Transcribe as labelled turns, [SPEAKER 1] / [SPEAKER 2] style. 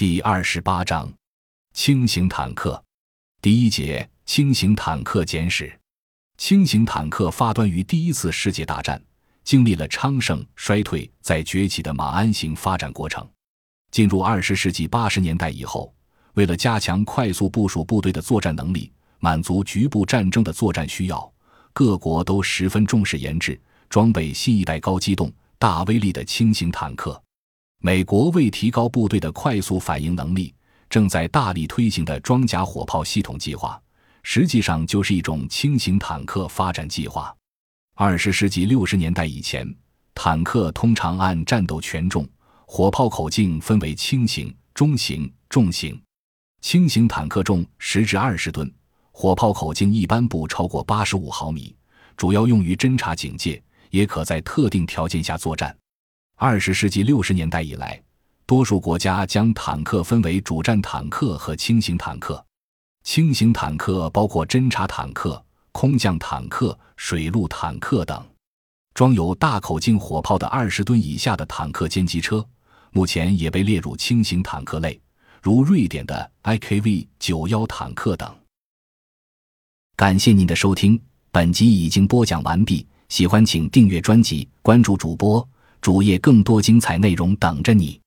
[SPEAKER 1] 第二十八章，轻型坦克。第一节轻型坦克简史。轻型坦克发端于第一次世界大战，经历了昌盛、衰退、再崛起的马鞍型发展过程。进入二十世纪八十年代以后，为了加强快速部署部队的作战能力，满足局部战争的作战需要，各国都十分重视研制、装备新一代高机动、大威力的轻型坦克。美国为提高部队的快速反应能力，正在大力推行的装甲火炮系统计划，实际上就是一种轻型坦克发展计划。二十世纪六十年代以前，坦克通常按战斗权重、火炮口径分为轻型、中型、重型。轻型坦克重十至二十吨，火炮口径一般不超过八十五毫米，主要用于侦察警戒，也可在特定条件下作战。二十世纪六十年代以来，多数国家将坦克分为主战坦克和轻型坦克。轻型坦克包括侦察坦克、空降坦克、水陆坦克等。装有大口径火炮的二十吨以下的坦克歼击车，目前也被列入轻型坦克类，如瑞典的 IKV 九幺坦克等。感谢您的收听，本集已经播讲完毕。喜欢请订阅专辑，关注主播。主页更多精彩内容等着你。